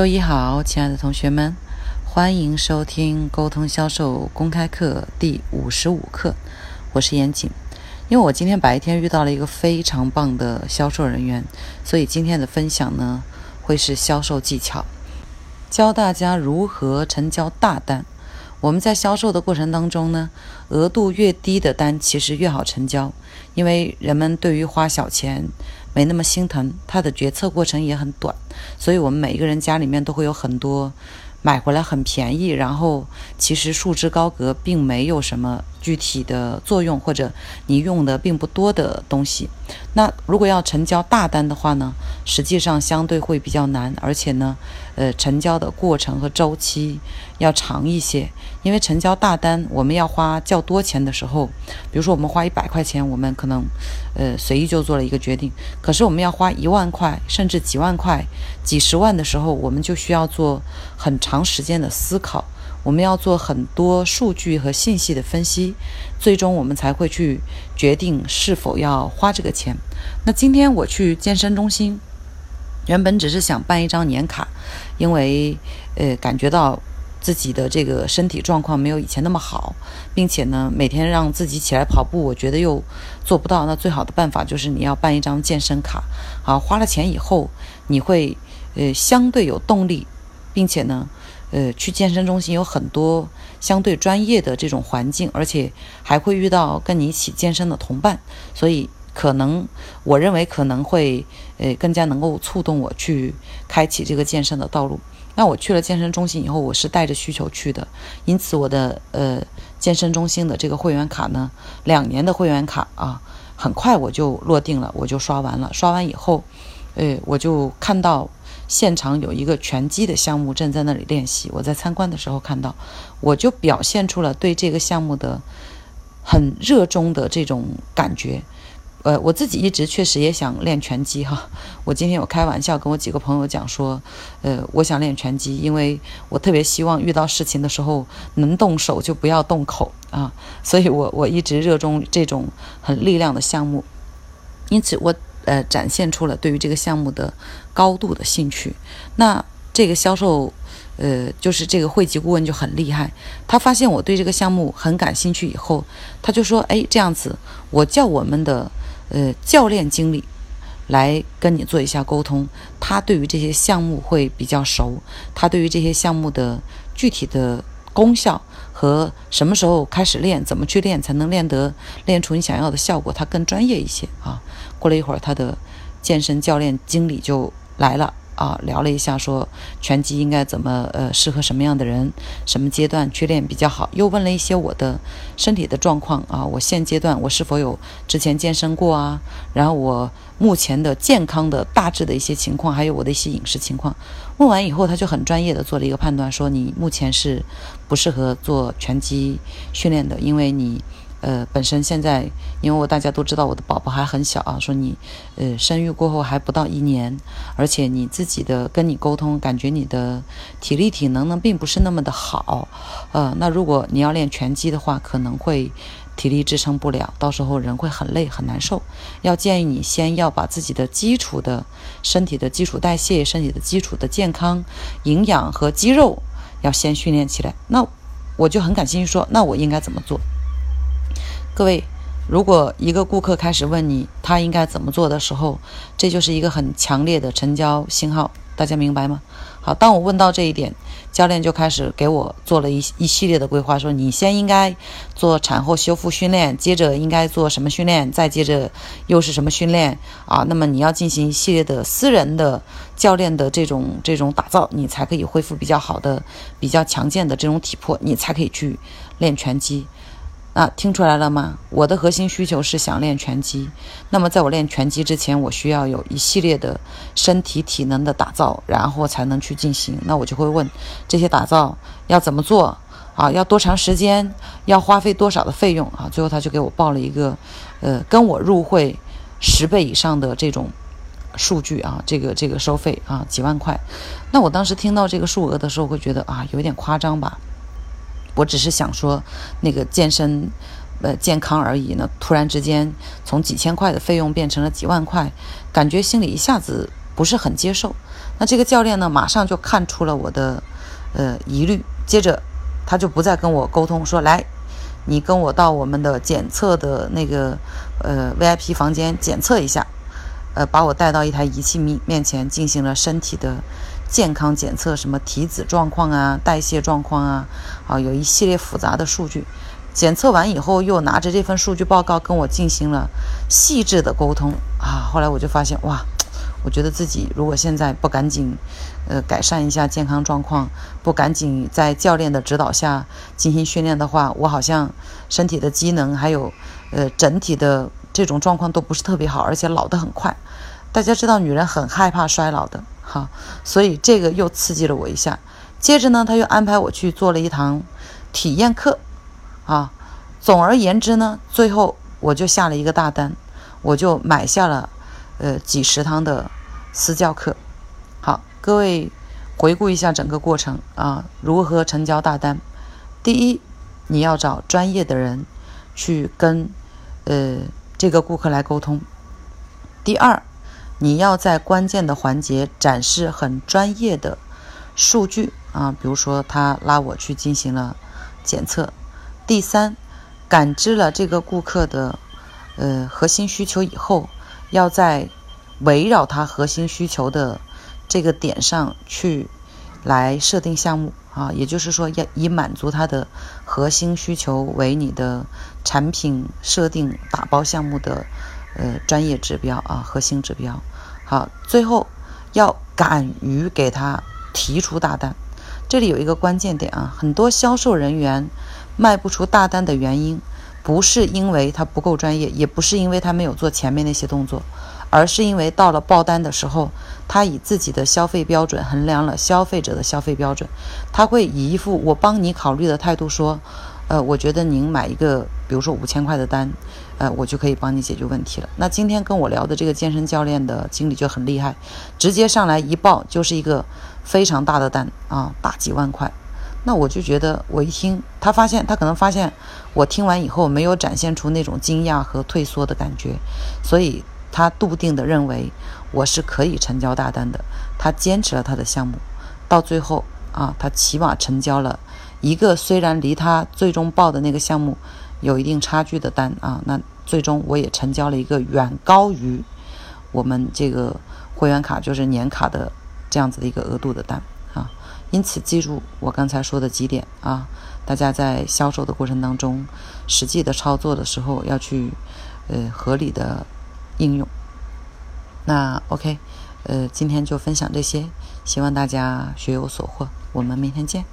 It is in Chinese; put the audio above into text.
周一好，亲爱的同学们，欢迎收听沟通销售公开课第五十五课。我是严谨。因为我今天白天遇到了一个非常棒的销售人员，所以今天的分享呢会是销售技巧，教大家如何成交大单。我们在销售的过程当中呢，额度越低的单其实越好成交，因为人们对于花小钱。没那么心疼，他的决策过程也很短，所以我们每一个人家里面都会有很多买回来很便宜，然后其实束之高阁，并没有什么具体的作用，或者你用的并不多的东西。那如果要成交大单的话呢，实际上相对会比较难，而且呢，呃，成交的过程和周期要长一些。因为成交大单，我们要花较多钱的时候，比如说我们花一百块钱，我们可能，呃，随意就做了一个决定。可是我们要花一万块，甚至几万块、几十万的时候，我们就需要做很长时间的思考，我们要做很多数据和信息的分析，最终我们才会去决定是否要花这个钱。那今天我去健身中心，原本只是想办一张年卡，因为，呃，感觉到。自己的这个身体状况没有以前那么好，并且呢，每天让自己起来跑步，我觉得又做不到。那最好的办法就是你要办一张健身卡，好，花了钱以后，你会呃相对有动力，并且呢，呃，去健身中心有很多相对专业的这种环境，而且还会遇到跟你一起健身的同伴，所以可能我认为可能会呃更加能够触动我去开启这个健身的道路。那我去了健身中心以后，我是带着需求去的，因此我的呃健身中心的这个会员卡呢，两年的会员卡啊，很快我就落定了，我就刷完了。刷完以后，呃，我就看到现场有一个拳击的项目正在那里练习。我在参观的时候看到，我就表现出了对这个项目的很热衷的这种感觉。呃，我自己一直确实也想练拳击哈。我今天有开玩笑跟我几个朋友讲说，呃，我想练拳击，因为我特别希望遇到事情的时候能动手就不要动口啊。所以我我一直热衷这种很力量的项目，因此我呃展现出了对于这个项目的高度的兴趣。那这个销售，呃，就是这个会籍顾问就很厉害，他发现我对这个项目很感兴趣以后，他就说，哎，这样子，我叫我们的。呃，教练经理来跟你做一下沟通，他对于这些项目会比较熟，他对于这些项目的具体的功效和什么时候开始练，怎么去练才能练得练出你想要的效果，他更专业一些啊。过了一会儿，他的健身教练经理就来了。啊，聊了一下，说拳击应该怎么呃适合什么样的人，什么阶段去练比较好？又问了一些我的身体的状况啊，我现阶段我是否有之前健身过啊？然后我目前的健康的大致的一些情况，还有我的一些饮食情况。问完以后，他就很专业的做了一个判断，说你目前是不适合做拳击训练的，因为你。呃，本身现在，因为我大家都知道我的宝宝还很小啊，说你，呃，生育过后还不到一年，而且你自己的跟你沟通，感觉你的体力体能呢并不是那么的好，呃，那如果你要练拳击的话，可能会体力支撑不了，到时候人会很累很难受。要建议你先要把自己的基础的身体的基础代谢、身体的基础的健康、营养和肌肉要先训练起来。那我就很感兴趣说，那我应该怎么做？各位，如果一个顾客开始问你他应该怎么做的时候，这就是一个很强烈的成交信号，大家明白吗？好，当我问到这一点，教练就开始给我做了一一系列的规划，说你先应该做产后修复训练，接着应该做什么训练，再接着又是什么训练啊？那么你要进行一系列的私人的教练的这种这种打造，你才可以恢复比较好的、比较强健的这种体魄，你才可以去练拳击。那听出来了吗？我的核心需求是想练拳击。那么，在我练拳击之前，我需要有一系列的身体体能的打造，然后才能去进行。那我就会问：这些打造要怎么做？啊，要多长时间？要花费多少的费用？啊，最后他就给我报了一个，呃，跟我入会十倍以上的这种数据啊，这个这个收费啊，几万块。那我当时听到这个数额的时候，会觉得啊，有点夸张吧。我只是想说，那个健身，呃，健康而已呢。突然之间，从几千块的费用变成了几万块，感觉心里一下子不是很接受。那这个教练呢，马上就看出了我的呃疑虑，接着他就不再跟我沟通，说来，你跟我到我们的检测的那个呃 VIP 房间检测一下，呃，把我带到一台仪器面面前进行了身体的健康检测，什么体脂状况啊、代谢状况啊，啊，有一系列复杂的数据。检测完以后，又拿着这份数据报告跟我进行了细致的沟通啊。后来我就发现，哇，我觉得自己如果现在不赶紧，呃，改善一下健康状况，不赶紧在教练的指导下进行训练的话，我好像身体的机能还有，呃，整体的这种状况都不是特别好，而且老得很快。大家知道，女人很害怕衰老的，哈，所以这个又刺激了我一下。接着呢，他又安排我去做了一堂体验课。啊，总而言之呢，最后我就下了一个大单，我就买下了，呃，几十堂的私教课。好，各位回顾一下整个过程啊，如何成交大单？第一，你要找专业的人去跟呃这个顾客来沟通。第二，你要在关键的环节展示很专业的数据啊，比如说他拉我去进行了检测。第三，感知了这个顾客的呃核心需求以后，要在围绕他核心需求的这个点上去来设定项目啊，也就是说要以满足他的核心需求为你的产品设定打包项目的呃专业指标啊，核心指标。好，最后要敢于给他提出大单。这里有一个关键点啊，很多销售人员。卖不出大单的原因，不是因为他不够专业，也不是因为他没有做前面那些动作，而是因为到了报单的时候，他以自己的消费标准衡量了消费者的消费标准，他会以一副我帮你考虑的态度说，呃，我觉得您买一个，比如说五千块的单，呃，我就可以帮你解决问题了。那今天跟我聊的这个健身教练的经理就很厉害，直接上来一报就是一个非常大的单啊，大几万块。那我就觉得，我一听，他发现他可能发现我听完以后没有展现出那种惊讶和退缩的感觉，所以他笃定的认为我是可以成交大单的。他坚持了他的项目，到最后啊，他起码成交了一个虽然离他最终报的那个项目有一定差距的单啊，那最终我也成交了一个远高于我们这个会员卡就是年卡的这样子的一个额度的单啊。因此，记住我刚才说的几点啊，大家在销售的过程当中，实际的操作的时候要去呃合理的应用。那 OK，呃，今天就分享这些，希望大家学有所获，我们明天见。